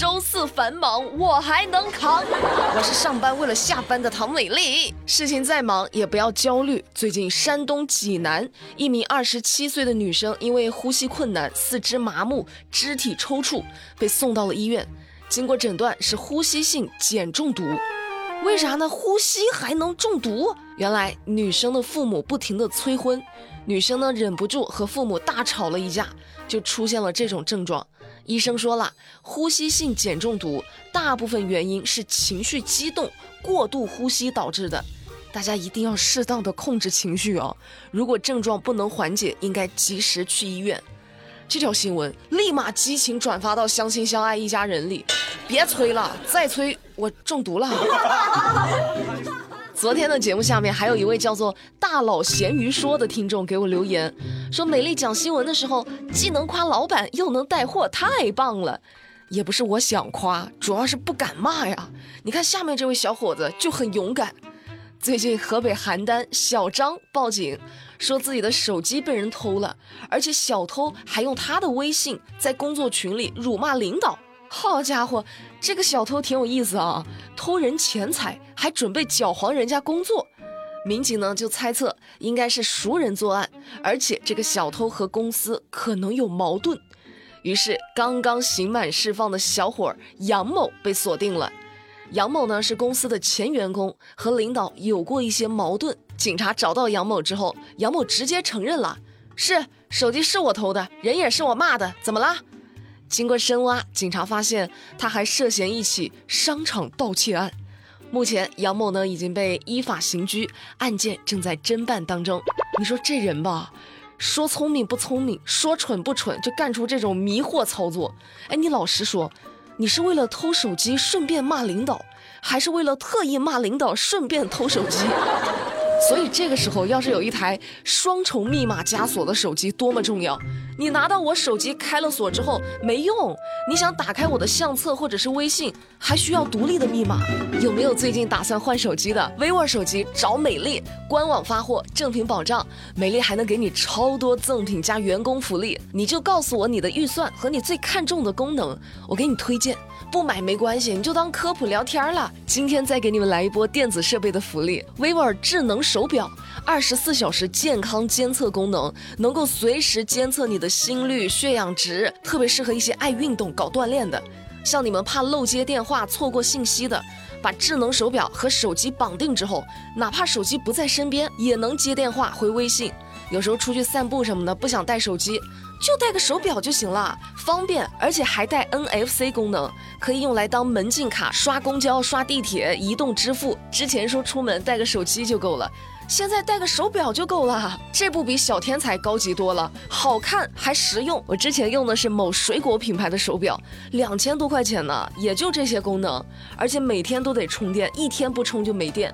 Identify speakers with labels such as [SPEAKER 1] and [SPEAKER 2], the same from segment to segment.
[SPEAKER 1] 周四繁忙，我还能扛。我是上班为了下班的唐美丽。事情再忙也不要焦虑。最近山东济南一名二十七岁的女生因为呼吸困难、四肢麻木、肢体抽搐，被送到了医院。经过诊断是呼吸性碱中毒。为啥呢？呼吸还能中毒？原来女生的父母不停的催婚，女生呢忍不住和父母大吵了一架，就出现了这种症状。医生说了，呼吸性碱中毒大部分原因是情绪激动、过度呼吸导致的，大家一定要适当的控制情绪哦。如果症状不能缓解，应该及时去医院。这条新闻立马激情转发到相亲相爱一家人里，别催了，再催我中毒了。昨天的节目下面还有一位叫做大佬咸鱼说的听众给我留言，说美丽讲新闻的时候既能夸老板又能带货，太棒了。也不是我想夸，主要是不敢骂呀。你看下面这位小伙子就很勇敢。最近河北邯郸小张报警，说自己的手机被人偷了，而且小偷还用他的微信在工作群里辱骂领导。好家伙，这个小偷挺有意思啊，偷人钱财还准备搅黄人家工作。民警呢就猜测应该是熟人作案，而且这个小偷和公司可能有矛盾。于是刚刚刑满释放的小伙杨某被锁定了。杨某呢是公司的前员工，和领导有过一些矛盾。警察找到杨某之后，杨某直接承认了，是手机是我偷的，人也是我骂的，怎么啦？经过深挖，警察发现他还涉嫌一起商场盗窃案。目前，杨某呢已经被依法刑拘，案件正在侦办当中。你说这人吧，说聪明不聪明，说蠢不蠢，就干出这种迷惑操作。哎，你老实说，你是为了偷手机顺便骂领导，还是为了特意骂领导顺便偷手机？所以这个时候，要是有一台双重密码加锁的手机，多么重要！你拿到我手机开了锁之后没用，你想打开我的相册或者是微信，还需要独立的密码。有没有最近打算换手机的？vivo 手机找美丽，官网发货，正品保障，美丽还能给你超多赠品加员工福利。你就告诉我你的预算和你最看重的功能，我给你推荐。不买没关系，你就当科普聊天了。今天再给你们来一波电子设备的福利：vivo 智能手表，二十四小时健康监测功能，能够随时监测你的心率、血氧值，特别适合一些爱运动、搞锻炼的。像你们怕漏接电话、错过信息的，把智能手表和手机绑定之后，哪怕手机不在身边，也能接电话、回微信。有时候出去散步什么的，不想带手机。就带个手表就行了，方便，而且还带 NFC 功能，可以用来当门禁卡、刷公交、刷地铁、移动支付。之前说出门带个手机就够了，现在带个手表就够了，这不比小天才高级多了？好看还实用。我之前用的是某水果品牌的手表，两千多块钱呢，也就这些功能，而且每天都得充电，一天不充就没电。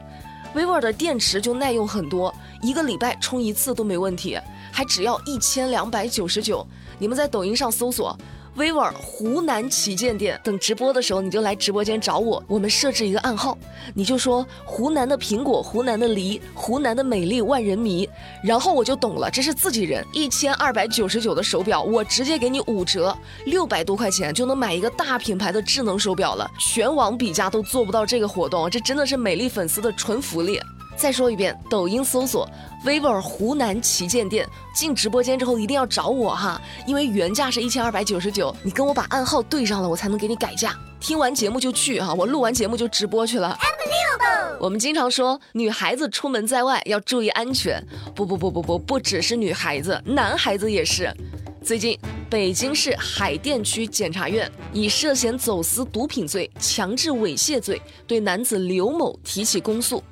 [SPEAKER 1] Vivo 的电池就耐用很多，一个礼拜充一次都没问题。还只要一千两百九十九，你们在抖音上搜索 vivo 湖南旗舰店，等直播的时候你就来直播间找我，我们设置一个暗号，你就说湖南的苹果、湖南的梨、湖南的美丽万人迷，然后我就懂了，这是自己人。一千二百九十九的手表，我直接给你五折，六百多块钱就能买一个大品牌的智能手表了，全网比价都做不到这个活动，这真的是美丽粉丝的纯福利。再说一遍，抖音搜索 vivo 湖南旗舰店，进直播间之后一定要找我哈，因为原价是一千二百九十九，你跟我把暗号对上了，我才能给你改价。听完节目就去哈，我录完节目就直播去了。我们经常说女孩子出门在外要注意安全，不不不不不，不只是女孩子，男孩子也是。最近，北京市海淀区检察院以涉嫌走私毒品罪、强制猥亵罪对男子刘某提起公诉。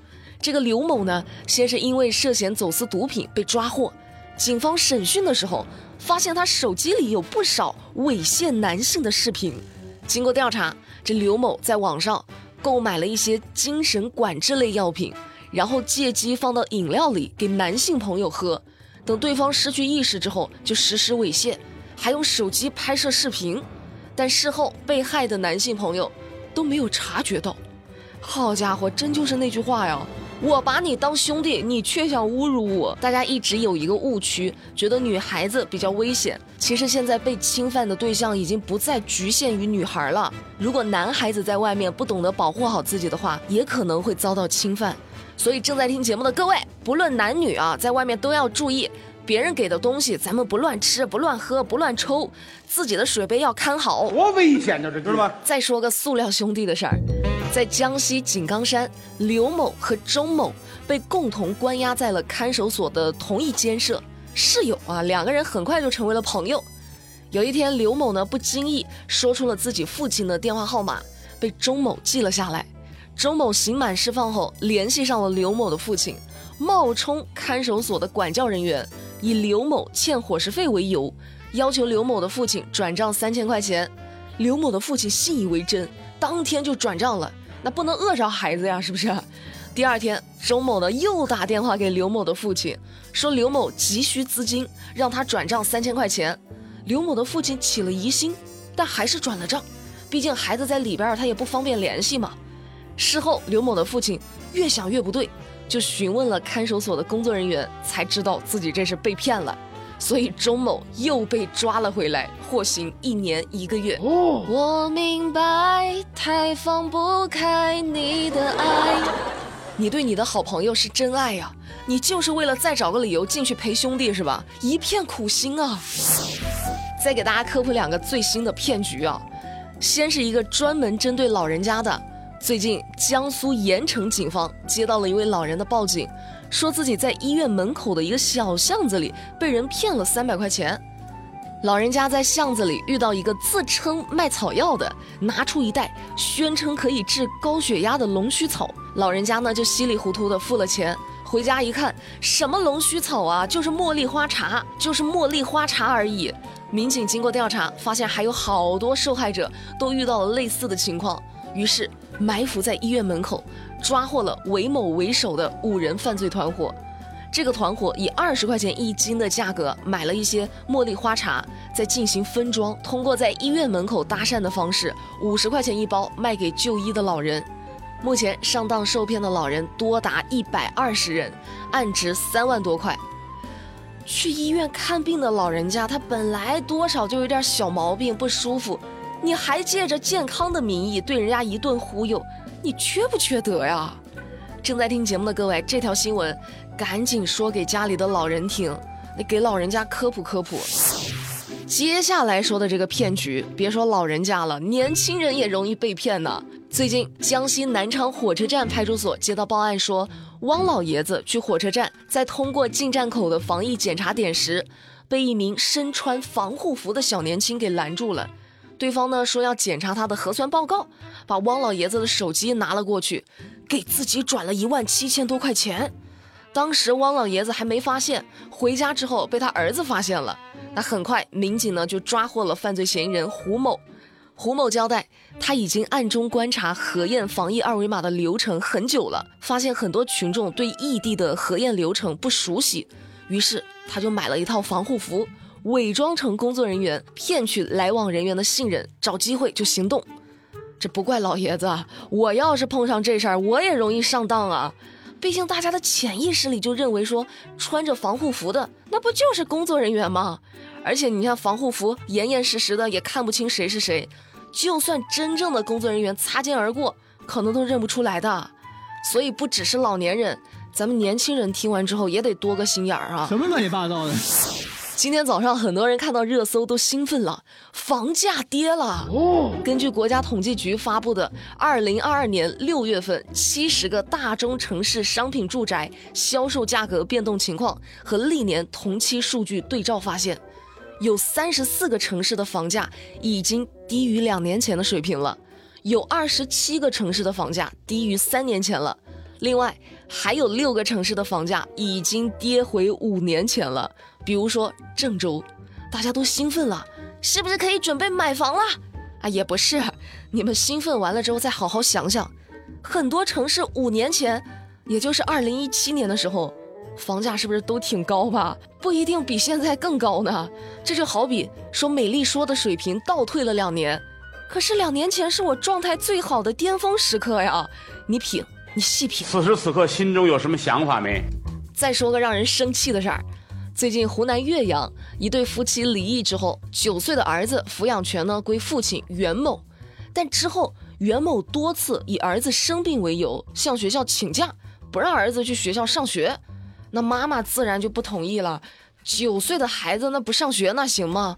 [SPEAKER 1] 这个刘某呢，先是因为涉嫌走私毒品被抓获，警方审讯的时候发现他手机里有不少猥亵男性的视频。经过调查，这刘某在网上购买了一些精神管制类药品，然后借机放到饮料里给男性朋友喝，等对方失去意识之后就实施猥亵，还用手机拍摄视频，但事后被害的男性朋友都没有察觉到。好家伙，真就是那句话呀！我把你当兄弟，你却想侮辱我。大家一直有一个误区，觉得女孩子比较危险。其实现在被侵犯的对象已经不再局限于女孩了。如果男孩子在外面不懂得保护好自己的话，也可能会遭到侵犯。所以正在听节目的各位，不论男女啊，在外面都要注意，别人给的东西咱们不乱吃、不乱喝、不乱抽，自己的水杯要看好。
[SPEAKER 2] 多危险呢，这知道吧？
[SPEAKER 1] 再说个塑料兄弟的事儿。在江西井冈山，刘某和周某被共同关押在了看守所的同一监舍，室友啊，两个人很快就成为了朋友。有一天，刘某呢不经意说出了自己父亲的电话号码，被周某记了下来。周某刑满释放后，联系上了刘某的父亲，冒充看守所的管教人员，以刘某欠伙食费为由，要求刘某的父亲转账三千块钱。刘某的父亲信以为真，当天就转账了。那不能饿着孩子呀，是不是？第二天，周某呢又打电话给刘某的父亲，说刘某急需资金，让他转账三千块钱。刘某的父亲起了疑心，但还是转了账，毕竟孩子在里边，他也不方便联系嘛。事后，刘某的父亲越想越不对，就询问了看守所的工作人员，才知道自己这是被骗了。所以钟某又被抓了回来，获刑一年一个月。哦，我明白，太放不开你的爱。你对你的好朋友是真爱呀，你就是为了再找个理由进去陪兄弟是吧？一片苦心啊！再给大家科普两个最新的骗局啊，先是一个专门针对老人家的。最近，江苏盐城警方接到了一位老人的报警。说自己在医院门口的一个小巷子里被人骗了三百块钱。老人家在巷子里遇到一个自称卖草药的，拿出一袋宣称可以治高血压的龙须草。老人家呢就稀里糊涂的付了钱。回家一看，什么龙须草啊，就是茉莉花茶，就是茉莉花茶而已。民警经过调查，发现还有好多受害者都遇到了类似的情况，于是埋伏在医院门口。抓获了韦某为首的五人犯罪团伙，这个团伙以二十块钱一斤的价格买了一些茉莉花茶，再进行分装，通过在医院门口搭讪的方式，五十块钱一包卖给就医的老人。目前上当受骗的老人多达一百二十人，案值三万多块。去医院看病的老人家，他本来多少就有点小毛病不舒服，你还借着健康的名义对人家一顿忽悠。你缺不缺德呀？正在听节目的各位，这条新闻赶紧说给家里的老人听，你给老人家科普科普。接下来说的这个骗局，别说老人家了，年轻人也容易被骗呢。最近，江西南昌火车站派出所接到报案说，汪老爷子去火车站，在通过进站口的防疫检查点时，被一名身穿防护服的小年轻给拦住了。对方呢说要检查他的核酸报告，把汪老爷子的手机拿了过去，给自己转了一万七千多块钱。当时汪老爷子还没发现，回家之后被他儿子发现了。那很快，民警呢就抓获了犯罪嫌疑人胡某。胡某交代，他已经暗中观察核验防疫二维码的流程很久了，发现很多群众对异地的核验流程不熟悉，于是他就买了一套防护服。伪装成工作人员，骗取来往人员的信任，找机会就行动。这不怪老爷子，我要是碰上这事儿，我也容易上当啊。毕竟大家的潜意识里就认为说，穿着防护服的那不就是工作人员吗？而且你看防护服严严实实的，也看不清谁是谁。就算真正的工作人员擦肩而过，可能都认不出来的。所以不只是老年人，咱们年轻人听完之后也得多个心眼儿啊。
[SPEAKER 3] 什么乱七八糟的？
[SPEAKER 1] 今天早上，很多人看到热搜都兴奋了，房价跌了。哦，根据国家统计局发布的二零二二年六月份七十个大中城市商品住宅销售价格变动情况和历年同期数据对照发现，有三十四个城市的房价已经低于两年前的水平了，有二十七个城市的房价低于三年前了。另外，还有六个城市的房价已经跌回五年前了。比如说郑州，大家都兴奋了，是不是可以准备买房了？啊，也不是，你们兴奋完了之后再好好想想，很多城市五年前，也就是二零一七年的时候，房价是不是都挺高吧？不一定比现在更高呢。这就好比说美丽说的水平倒退了两年，可是两年前是我状态最好的巅峰时刻呀。你品，你细品。
[SPEAKER 2] 此时此刻心中有什么想法没？
[SPEAKER 1] 再说个让人生气的事儿，最近湖南岳阳一对夫妻离异之后，九岁的儿子抚养权呢归父亲袁某，但之后袁某多次以儿子生病为由向学校请假，不让儿子去学校上学，那妈妈自然就不同意了。九岁的孩子那不上学那行吗？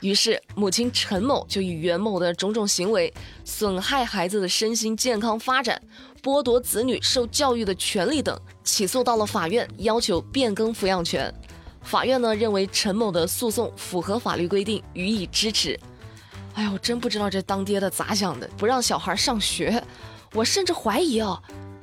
[SPEAKER 1] 于是，母亲陈某就以袁某的种种行为损害孩子的身心健康发展、剥夺子女受教育的权利等，起诉到了法院，要求变更抚养权。法院呢认为陈某的诉讼符合法律规定，予以支持。哎呀，我真不知道这当爹的咋想的，不让小孩上学，我甚至怀疑啊，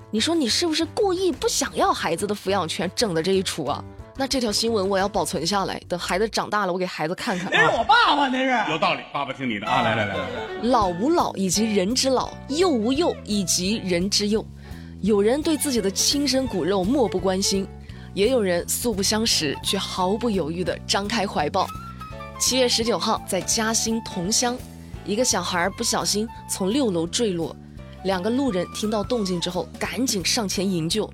[SPEAKER 1] 你说你是不是故意不想要孩子的抚养权，整的这一出啊？那这条新闻我要保存下来，等孩子长大了，我给孩子看看。
[SPEAKER 3] 那是我爸爸，那是
[SPEAKER 2] 有道理，爸爸听你的啊！来来来，
[SPEAKER 1] 老吾老以及人之老，幼吾幼以及人之幼。有人对自己的亲生骨肉漠不关心，也有人素不相识却毫不犹豫地张开怀抱。七月十九号，在嘉兴桐乡，一个小孩不小心从六楼坠落，两个路人听到动静之后，赶紧上前营救。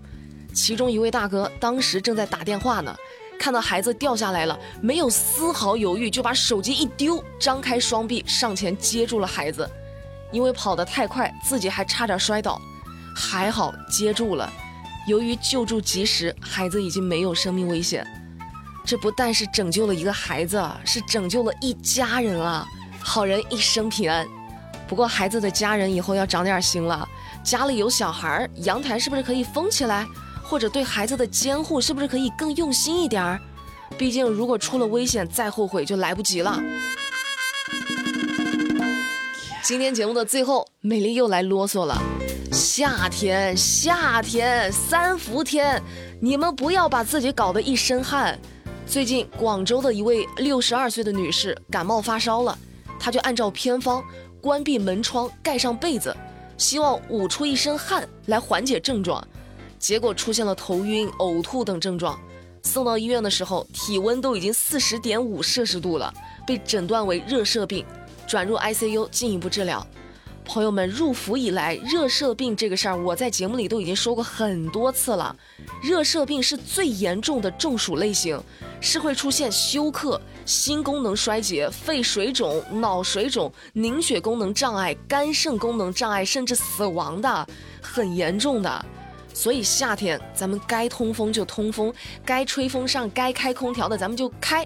[SPEAKER 1] 其中一位大哥当时正在打电话呢，看到孩子掉下来了，没有丝毫犹豫，就把手机一丢，张开双臂上前接住了孩子。因为跑得太快，自己还差点摔倒，还好接住了。由于救助及时，孩子已经没有生命危险。这不但是拯救了一个孩子，是拯救了一家人啊！好人一生平安。不过孩子的家人以后要长点心了，家里有小孩，阳台是不是可以封起来？或者对孩子的监护是不是可以更用心一点儿？毕竟如果出了危险，再后悔就来不及了。今天节目的最后，美丽又来啰嗦了。夏天，夏天，三伏天，你们不要把自己搞得一身汗。最近广州的一位六十二岁的女士感冒发烧了，她就按照偏方关闭门窗，盖上被子，希望捂出一身汗来缓解症状。结果出现了头晕、呕吐等症状，送到医院的时候，体温都已经四十点五摄氏度了，被诊断为热射病，转入 ICU 进一步治疗。朋友们，入伏以来，热射病这个事儿，我在节目里都已经说过很多次了。热射病是最严重的中暑类型，是会出现休克、心功能衰竭、肺水肿、脑水肿、凝血功能障碍、肝肾功能障碍，甚至死亡的，很严重的。所以夏天咱们该通风就通风，该吹风扇、该开空调的咱们就开，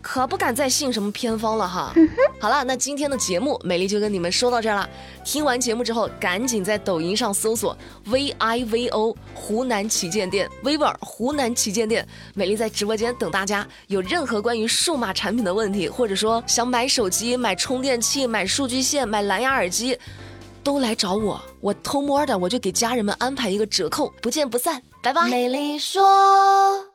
[SPEAKER 1] 可不敢再信什么偏方了哈。好了，那今天的节目美丽就跟你们说到这儿了。听完节目之后，赶紧在抖音上搜索 V I V O 湖南旗舰店，vivo 湖南旗舰店，美丽在直播间等大家。有任何关于数码产品的问题，或者说想买手机、买充电器、买数据线、买蓝牙耳机。都来找我，我偷摸的我就给家人们安排一个折扣，不见不散，拜拜。美丽说。